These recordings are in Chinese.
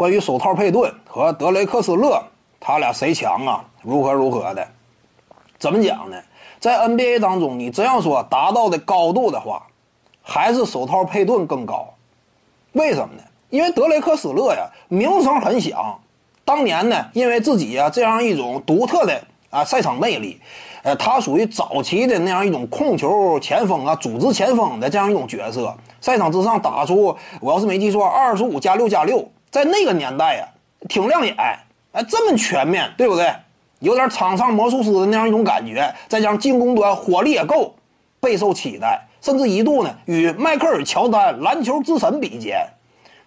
关于手套佩顿和德雷克斯勒，他俩谁强啊？如何如何的？怎么讲呢？在 NBA 当中，你这样说达到的高度的话，还是手套佩顿更高。为什么呢？因为德雷克斯勒呀，名声很响。当年呢，因为自己呀这样一种独特的啊赛场魅力，呃，他属于早期的那样一种控球前锋啊，组织前锋的这样一种角色。赛场之上打出，我要是没记错，二十五加六加六，在那个年代呀，挺亮眼。哎，这么全面，对不对？有点场上魔术师的那样一种感觉，再加上进攻端火力也够，备受期待，甚至一度呢与迈克尔乔丹篮球之神比肩。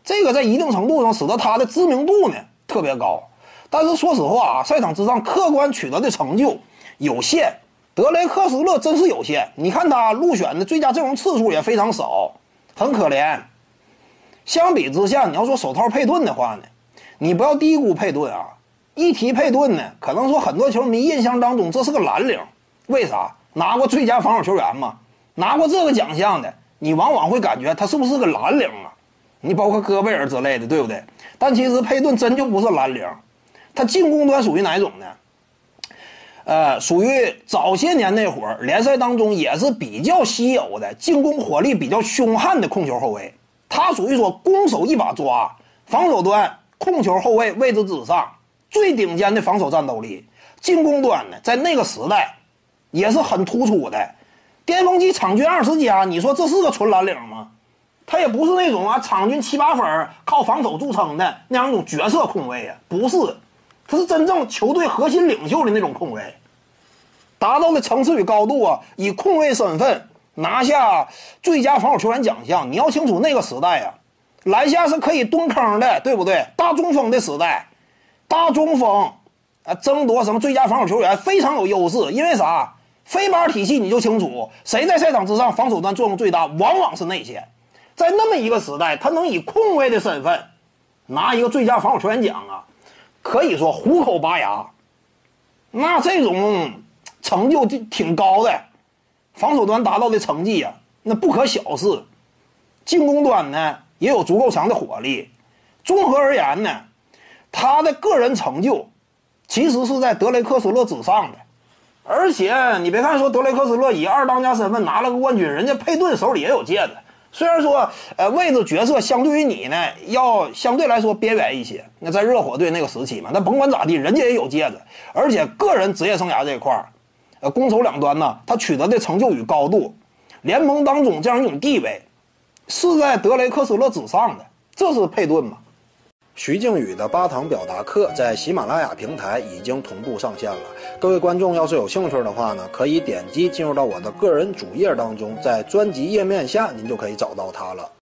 这个在一定程度上使得他的知名度呢特别高。但是说实话啊，赛场之上客观取得的成就有限，德雷克斯勒真是有限。你看他入选的最佳阵容次数也非常少，很可怜。相比之下，你要说手套佩顿的话呢，你不要低估佩顿啊。一提佩顿呢，可能说很多球迷印象当中这是个蓝领，为啥？拿过最佳防守球员嘛，拿过这个奖项的，你往往会感觉他是不是个蓝领啊？你包括戈贝尔之类的，对不对？但其实佩顿真就不是蓝领，他进攻端属于哪种呢？呃，属于早些年那会儿联赛当中也是比较稀有的进攻火力比较凶悍的控球后卫。他属于说攻守一把抓，防守端控球后卫位置之上。最顶尖的防守战斗力，进攻端呢，在那个时代也是很突出的。巅峰期场均二十加，你说这是个纯蓝领吗？他也不是那种啊，场均七八分靠防守著称的那样一种角色控卫啊，不是，他是真正球队核心领袖的那种控卫，达到的层次与高度啊，以控卫身份拿下最佳防守球员奖项。你要清楚那个时代呀，篮下是可以蹲坑的，对不对？大中锋的时代。大中锋，啊，争夺什么最佳防守球员非常有优势，因为啥？飞板体系你就清楚，谁在赛场之上防守端作用最大，往往是内线。在那么一个时代，他能以控卫的身份拿一个最佳防守球员奖啊，可以说虎口拔牙。那这种成就就挺高的，防守端达到的成绩呀，那不可小视。进攻端呢，也有足够强的火力。综合而言呢。他的个人成就，其实是在德雷克斯勒之上的，而且你别看说德雷克斯勒以二当家身份拿了个冠军，人家佩顿手里也有戒指。虽然说，呃，位置角色相对于你呢，要相对来说边缘一些。那在热火队那个时期嘛，那甭管咋地，人家也有戒指。而且个人职业生涯这一块儿，呃，攻守两端呢，他取得的成就与高度，联盟当中这样一种地位，是在德雷克斯勒之上的。这是佩顿嘛？徐静宇的八堂表达课在喜马拉雅平台已经同步上线了。各位观众要是有兴趣的话呢，可以点击进入到我的个人主页当中，在专辑页面下您就可以找到它了。